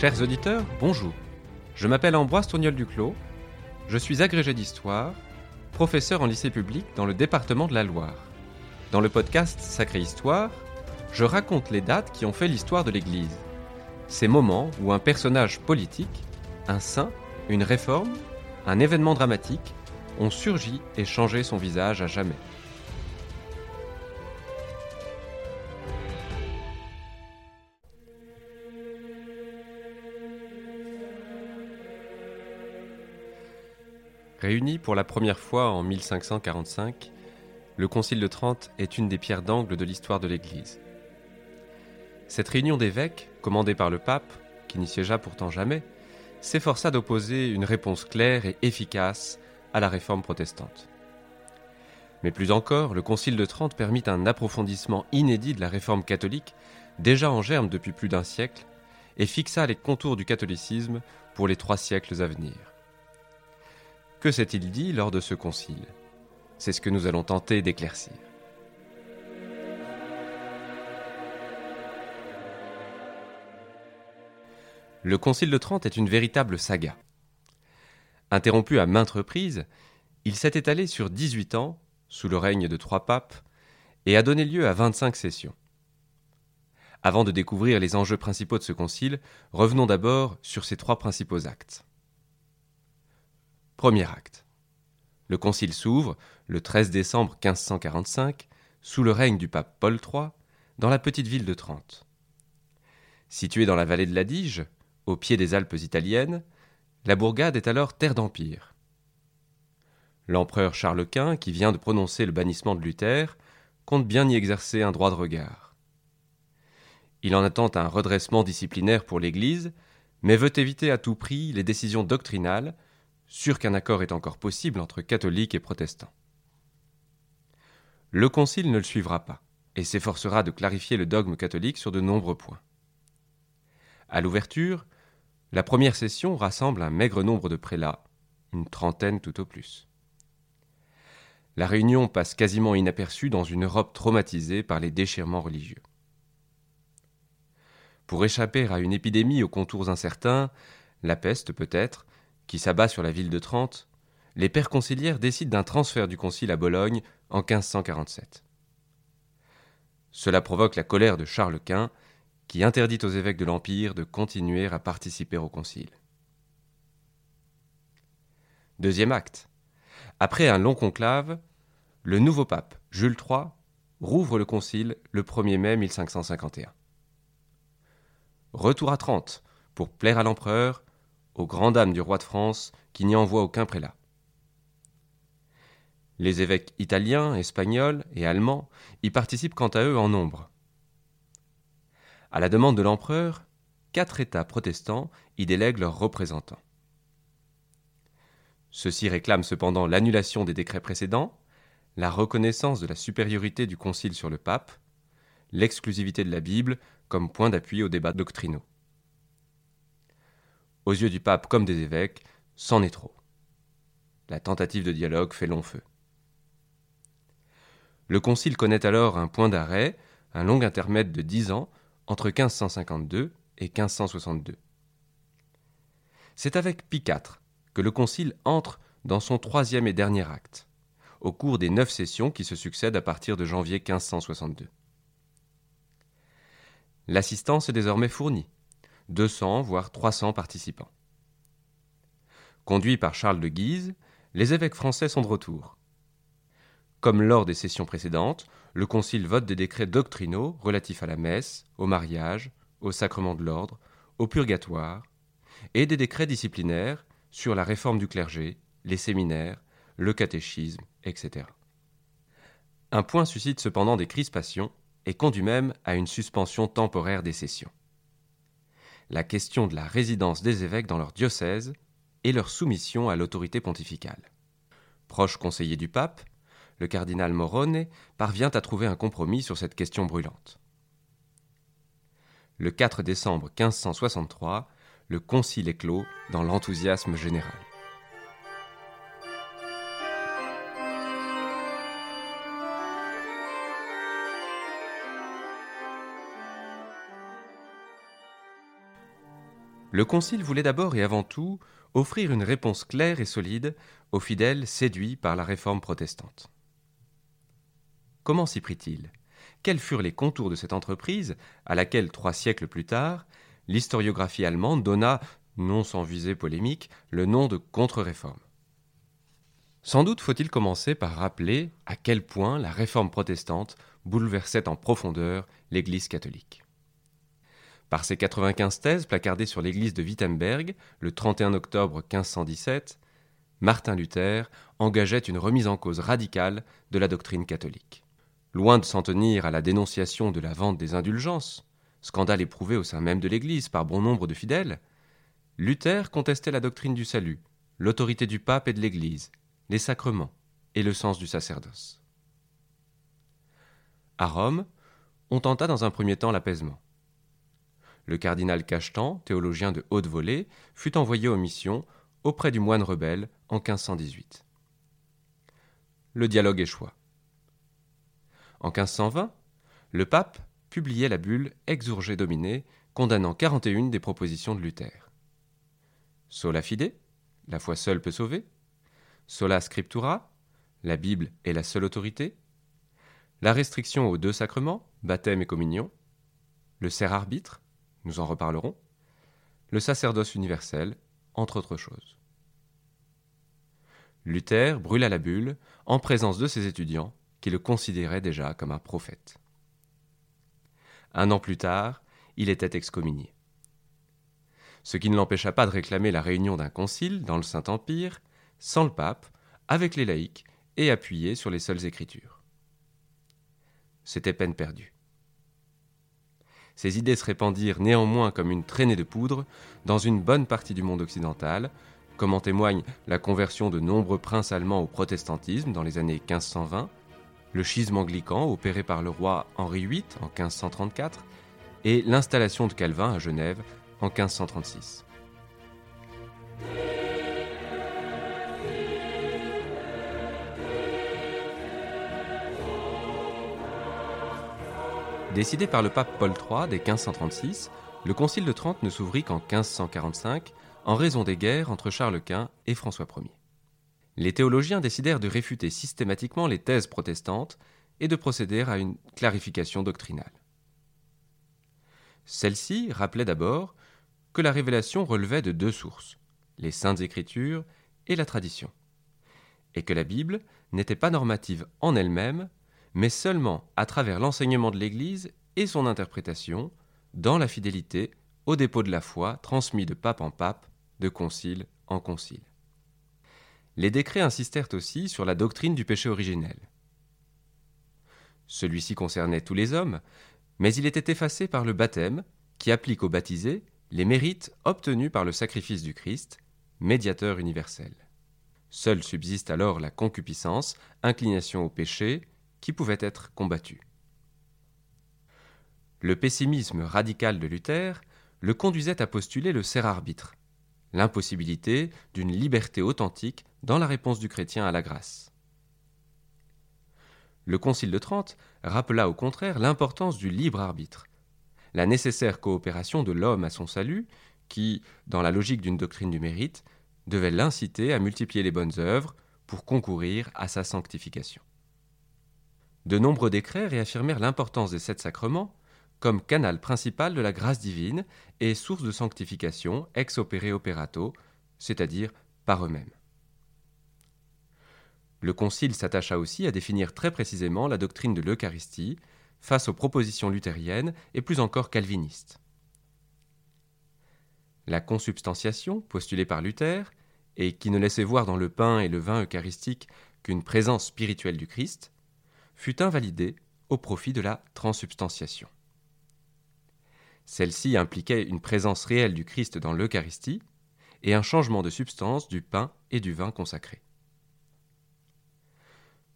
Chers auditeurs, bonjour. Je m'appelle Ambroise Tourniol Duclos. Je suis agrégé d'histoire, professeur en lycée public dans le département de la Loire. Dans le podcast Sacrée Histoire, je raconte les dates qui ont fait l'histoire de l'Église. Ces moments où un personnage politique, un saint, une réforme, un événement dramatique ont surgi et changé son visage à jamais. Réuni pour la première fois en 1545, le Concile de Trente est une des pierres d'angle de l'histoire de l'Église. Cette réunion d'évêques, commandée par le pape, qui n'y siégea pourtant jamais, s'efforça d'opposer une réponse claire et efficace à la réforme protestante. Mais plus encore, le Concile de Trente permit un approfondissement inédit de la réforme catholique, déjà en germe depuis plus d'un siècle, et fixa les contours du catholicisme pour les trois siècles à venir. Que s'est-il dit lors de ce concile? C'est ce que nous allons tenter d'éclaircir. Le Concile de Trente est une véritable saga. Interrompu à maintes reprises, il s'est étalé sur 18 ans, sous le règne de trois papes, et a donné lieu à 25 sessions. Avant de découvrir les enjeux principaux de ce concile, revenons d'abord sur ses trois principaux actes. Premier acte. Le concile s'ouvre le 13 décembre 1545 sous le règne du pape Paul III dans la petite ville de Trente. Située dans la vallée de l'Adige, au pied des Alpes italiennes, la bourgade est alors terre d'empire. L'empereur Charles Quint, qui vient de prononcer le bannissement de Luther, compte bien y exercer un droit de regard. Il en attend un redressement disciplinaire pour l'Église, mais veut éviter à tout prix les décisions doctrinales sûr qu'un accord est encore possible entre catholiques et protestants. Le Concile ne le suivra pas et s'efforcera de clarifier le dogme catholique sur de nombreux points. À l'ouverture, la première session rassemble un maigre nombre de prélats, une trentaine tout au plus. La réunion passe quasiment inaperçue dans une Europe traumatisée par les déchirements religieux. Pour échapper à une épidémie aux contours incertains, la peste peut-être, qui s'abat sur la ville de Trente, les pères conciliaires décident d'un transfert du concile à Bologne en 1547. Cela provoque la colère de Charles Quint, qui interdit aux évêques de l'Empire de continuer à participer au concile. Deuxième acte. Après un long conclave, le nouveau pape, Jules III, rouvre le concile le 1er mai 1551. Retour à Trente pour plaire à l'empereur aux grandes dames du roi de France qui n'y envoie aucun prélat. Les évêques italiens, espagnols et allemands y participent quant à eux en nombre. À la demande de l'empereur, quatre États protestants y délèguent leurs représentants. Ceux-ci réclament cependant l'annulation des décrets précédents, la reconnaissance de la supériorité du Concile sur le pape, l'exclusivité de la Bible comme point d'appui aux débats doctrinaux. Aux yeux du pape comme des évêques, c'en est trop. La tentative de dialogue fait long feu. Le Concile connaît alors un point d'arrêt, un long intermède de dix ans, entre 1552 et 1562. C'est avec Pie IV que le Concile entre dans son troisième et dernier acte, au cours des neuf sessions qui se succèdent à partir de janvier 1562. L'assistance est désormais fournie, 200 voire 300 participants. Conduits par Charles de Guise, les évêques français sont de retour. Comme lors des sessions précédentes, le Concile vote des décrets doctrinaux relatifs à la messe, au mariage, au sacrement de l'ordre, au purgatoire, et des décrets disciplinaires sur la réforme du clergé, les séminaires, le catéchisme, etc. Un point suscite cependant des crispations et conduit même à une suspension temporaire des sessions la question de la résidence des évêques dans leur diocèse et leur soumission à l'autorité pontificale. Proche conseiller du pape, le cardinal Morone parvient à trouver un compromis sur cette question brûlante. Le 4 décembre 1563, le concile est clos dans l'enthousiasme général. Le Concile voulait d'abord et avant tout offrir une réponse claire et solide aux fidèles séduits par la réforme protestante. Comment s'y prit-il? Quels furent les contours de cette entreprise à laquelle, trois siècles plus tard, l'historiographie allemande donna, non sans visée polémique, le nom de contre-réforme? Sans doute faut-il commencer par rappeler à quel point la réforme protestante bouleversait en profondeur l'Église catholique. Par ses 95 thèses placardées sur l'église de Wittenberg le 31 octobre 1517, Martin Luther engageait une remise en cause radicale de la doctrine catholique. Loin de s'en tenir à la dénonciation de la vente des indulgences, scandale éprouvé au sein même de l'Église par bon nombre de fidèles, Luther contestait la doctrine du salut, l'autorité du pape et de l'Église, les sacrements et le sens du sacerdoce. À Rome, on tenta dans un premier temps l'apaisement le cardinal Cachetan, théologien de haute volée, fut envoyé aux missions auprès du moine rebelle en 1518. Le dialogue échoua. En 1520, le pape publiait la bulle Exurgé Dominé, condamnant 41 des propositions de Luther. Sola fide, la foi seule peut sauver. Sola scriptura, la Bible est la seule autorité. La restriction aux deux sacrements, baptême et communion. Le serre arbitre, nous en reparlerons, le sacerdoce universel, entre autres choses. Luther brûla la bulle en présence de ses étudiants qui le considéraient déjà comme un prophète. Un an plus tard, il était excommunié. Ce qui ne l'empêcha pas de réclamer la réunion d'un concile dans le Saint-Empire, sans le pape, avec les laïcs et appuyé sur les seules écritures. C'était peine perdue. Ces idées se répandirent néanmoins comme une traînée de poudre dans une bonne partie du monde occidental, comme en témoigne la conversion de nombreux princes allemands au protestantisme dans les années 1520, le schisme anglican opéré par le roi Henri VIII en 1534 et l'installation de Calvin à Genève en 1536. Décidé par le pape Paul III dès 1536, le Concile de Trente ne s'ouvrit qu'en 1545 en raison des guerres entre Charles Quint et François Ier. Les théologiens décidèrent de réfuter systématiquement les thèses protestantes et de procéder à une clarification doctrinale. Celle-ci rappelait d'abord que la révélation relevait de deux sources, les saintes écritures et la tradition, et que la Bible n'était pas normative en elle-même, mais seulement à travers l'enseignement de l'Église et son interprétation, dans la fidélité au dépôt de la foi transmis de pape en pape, de concile en concile. Les décrets insistèrent aussi sur la doctrine du péché originel. Celui-ci concernait tous les hommes, mais il était effacé par le baptême, qui applique aux baptisés les mérites obtenus par le sacrifice du Christ, médiateur universel. Seule subsiste alors la concupiscence, inclination au péché, qui pouvait être combattu. Le pessimisme radical de Luther le conduisait à postuler le serre-arbitre, l'impossibilité d'une liberté authentique dans la réponse du chrétien à la grâce. Le Concile de Trente rappela au contraire l'importance du libre arbitre, la nécessaire coopération de l'homme à son salut, qui, dans la logique d'une doctrine du mérite, devait l'inciter à multiplier les bonnes œuvres pour concourir à sa sanctification. De nombreux décrets réaffirmèrent l'importance des sept sacrements comme canal principal de la grâce divine et source de sanctification ex opere operato, c'est-à-dire par eux-mêmes. Le Concile s'attacha aussi à définir très précisément la doctrine de l'Eucharistie face aux propositions luthériennes et plus encore calvinistes. La consubstantiation, postulée par Luther, et qui ne laissait voir dans le pain et le vin eucharistique qu'une présence spirituelle du Christ, fut invalidée au profit de la transubstantiation. Celle-ci impliquait une présence réelle du Christ dans l'Eucharistie et un changement de substance du pain et du vin consacrés.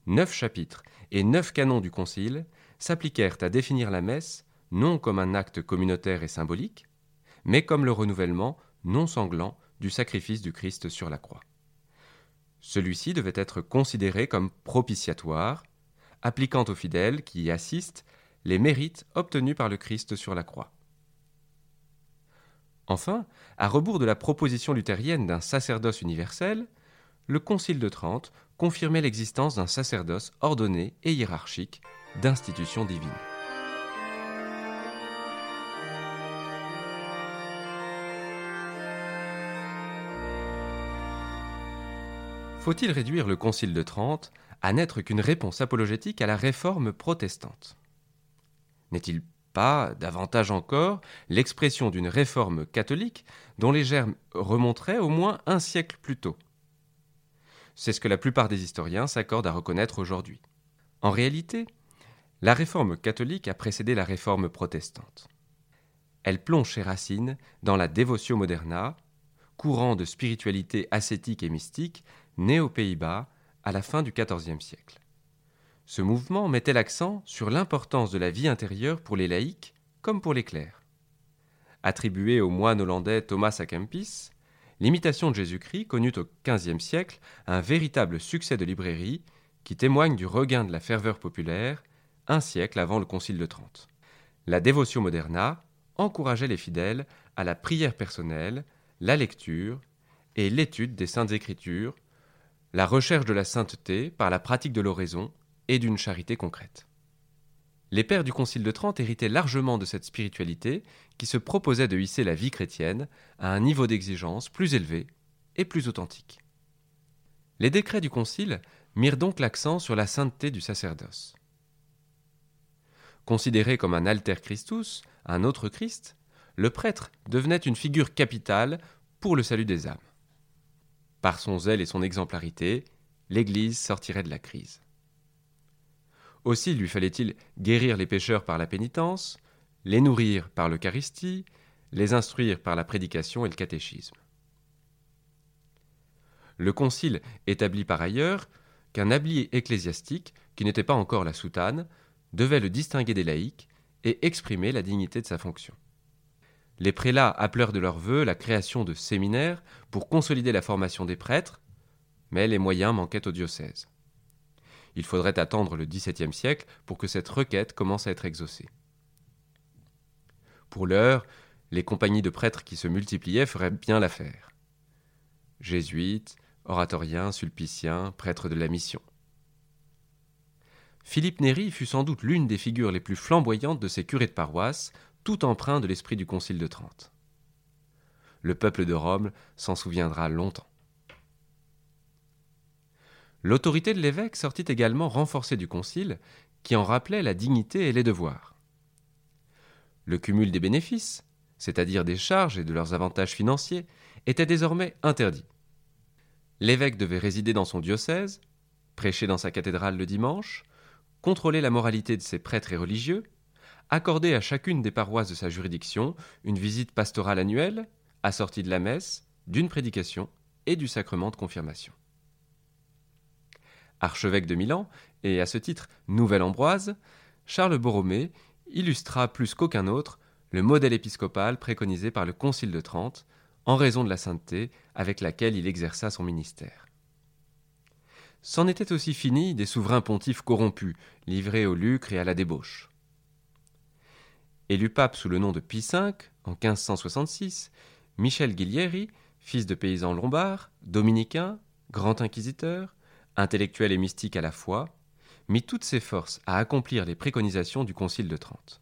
Neuf chapitres et neuf canons du Concile s'appliquèrent à définir la messe non comme un acte communautaire et symbolique, mais comme le renouvellement non sanglant du sacrifice du Christ sur la croix. Celui-ci devait être considéré comme propitiatoire, appliquant aux fidèles qui y assistent les mérites obtenus par le Christ sur la croix. Enfin, à rebours de la proposition luthérienne d'un sacerdoce universel, le Concile de Trente confirmait l'existence d'un sacerdoce ordonné et hiérarchique d'institution divine. Faut-il réduire le Concile de Trente à n'être qu'une réponse apologétique à la réforme protestante? N'est-il pas, davantage encore, l'expression d'une réforme catholique dont les germes remonteraient au moins un siècle plus tôt? C'est ce que la plupart des historiens s'accordent à reconnaître aujourd'hui. En réalité, la réforme catholique a précédé la réforme protestante. Elle plonge chez Racine dans la Devotio Moderna, courant de spiritualité ascétique et mystique né aux Pays-Bas à la fin du XIVe siècle. Ce mouvement mettait l'accent sur l'importance de la vie intérieure pour les laïcs comme pour les clercs. Attribué au moine hollandais Thomas à Kempis, l'imitation de Jésus-Christ connut au XVe siècle un véritable succès de librairie qui témoigne du regain de la ferveur populaire un siècle avant le Concile de Trente. La Devotio Moderna encourageait les fidèles à la prière personnelle, la lecture et l'étude des saintes écritures, la recherche de la sainteté par la pratique de l'oraison et d'une charité concrète. Les pères du Concile de Trente héritaient largement de cette spiritualité qui se proposait de hisser la vie chrétienne à un niveau d'exigence plus élevé et plus authentique. Les décrets du Concile mirent donc l'accent sur la sainteté du sacerdoce. Considéré comme un alter Christus, un autre Christ, le prêtre devenait une figure capitale pour le salut des âmes. Par son zèle et son exemplarité, l'Église sortirait de la crise. Aussi lui fallait-il guérir les pécheurs par la pénitence, les nourrir par l'Eucharistie, les instruire par la prédication et le catéchisme. Le Concile établit par ailleurs qu'un habillé ecclésiastique, qui n'était pas encore la soutane, devait le distinguer des laïcs et exprimer la dignité de sa fonction. Les prélats appelèrent de leur vœu la création de séminaires pour consolider la formation des prêtres, mais les moyens manquaient au diocèse. Il faudrait attendre le XVIIe siècle pour que cette requête commence à être exaucée. Pour l'heure, les compagnies de prêtres qui se multipliaient feraient bien l'affaire. Jésuites, oratoriens, sulpiciens, prêtres de la mission. Philippe Néry fut sans doute l'une des figures les plus flamboyantes de ces curés de paroisse, tout empreint de l'esprit du Concile de Trente. Le peuple de Rome s'en souviendra longtemps. L'autorité de l'évêque sortit également renforcée du Concile, qui en rappelait la dignité et les devoirs. Le cumul des bénéfices, c'est-à-dire des charges et de leurs avantages financiers, était désormais interdit. L'évêque devait résider dans son diocèse, prêcher dans sa cathédrale le dimanche, contrôler la moralité de ses prêtres et religieux, accorder à chacune des paroisses de sa juridiction une visite pastorale annuelle, assortie de la messe, d'une prédication et du sacrement de confirmation. Archevêque de Milan, et à ce titre Nouvel Ambroise, Charles Borromée illustra plus qu'aucun autre le modèle épiscopal préconisé par le Concile de Trente, en raison de la sainteté avec laquelle il exerça son ministère. C'en était aussi fini des souverains pontifes corrompus, livrés au lucre et à la débauche. Élu pape sous le nom de Pie V, en 1566, Michel Guillieri, fils de paysans lombards, dominicain, grand inquisiteur, intellectuel et mystique à la fois, mit toutes ses forces à accomplir les préconisations du Concile de Trente.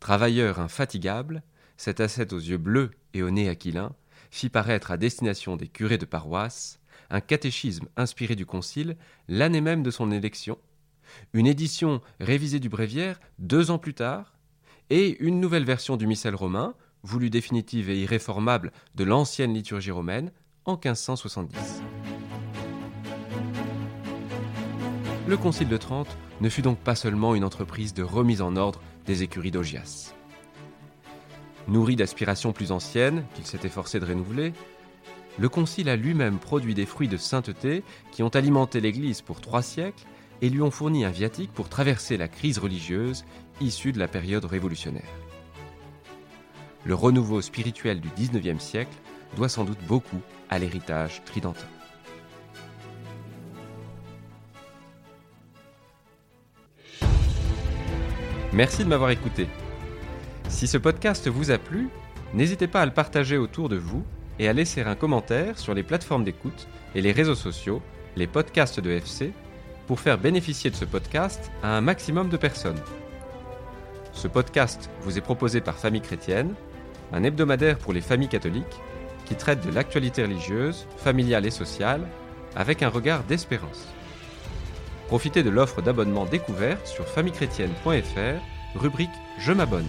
Travailleur infatigable, cet ascète aux yeux bleus et au nez aquilin fit paraître à destination des curés de paroisse un catéchisme inspiré du Concile l'année même de son élection, une édition révisée du Bréviaire deux ans plus tard, et une nouvelle version du missel romain, voulue définitive et irréformable de l'ancienne liturgie romaine, en 1570. Le Concile de Trente ne fut donc pas seulement une entreprise de remise en ordre des écuries d'Augias. Nourri d'aspirations plus anciennes, qu'il s'était forcé de renouveler, le Concile a lui-même produit des fruits de sainteté qui ont alimenté l'Église pour trois siècles et lui ont fourni un viatique pour traverser la crise religieuse issue de la période révolutionnaire. Le renouveau spirituel du XIXe siècle doit sans doute beaucoup à l'héritage tridentin. Merci de m'avoir écouté. Si ce podcast vous a plu, N'hésitez pas à le partager autour de vous et à laisser un commentaire sur les plateformes d'écoute et les réseaux sociaux, les podcasts de FC, pour faire bénéficier de ce podcast à un maximum de personnes. Ce podcast vous est proposé par Famille Chrétienne, un hebdomadaire pour les familles catholiques qui traite de l'actualité religieuse, familiale et sociale avec un regard d'espérance. Profitez de l'offre d'abonnement découverte sur famillechrétienne.fr, rubrique Je m'abonne.